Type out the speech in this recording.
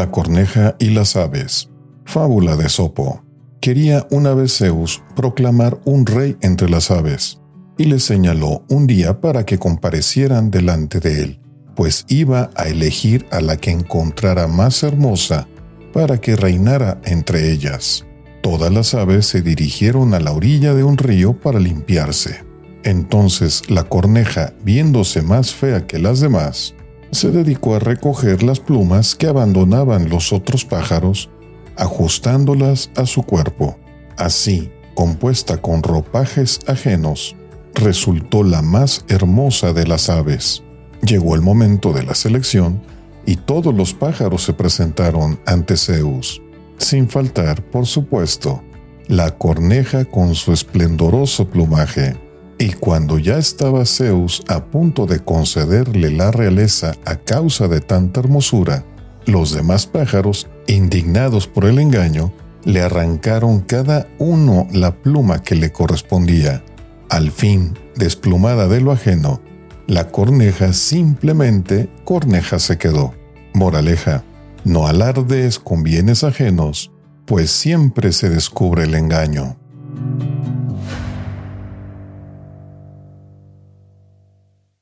La corneja y las aves. Fábula de Sopo. Quería una vez Zeus proclamar un rey entre las aves, y le señaló un día para que comparecieran delante de él, pues iba a elegir a la que encontrara más hermosa para que reinara entre ellas. Todas las aves se dirigieron a la orilla de un río para limpiarse. Entonces la corneja, viéndose más fea que las demás, se dedicó a recoger las plumas que abandonaban los otros pájaros, ajustándolas a su cuerpo. Así, compuesta con ropajes ajenos, resultó la más hermosa de las aves. Llegó el momento de la selección y todos los pájaros se presentaron ante Zeus, sin faltar, por supuesto, la corneja con su esplendoroso plumaje. Y cuando ya estaba Zeus a punto de concederle la realeza a causa de tanta hermosura, los demás pájaros, indignados por el engaño, le arrancaron cada uno la pluma que le correspondía. Al fin, desplumada de lo ajeno, la corneja simplemente corneja se quedó. Moraleja, no alardes con bienes ajenos, pues siempre se descubre el engaño.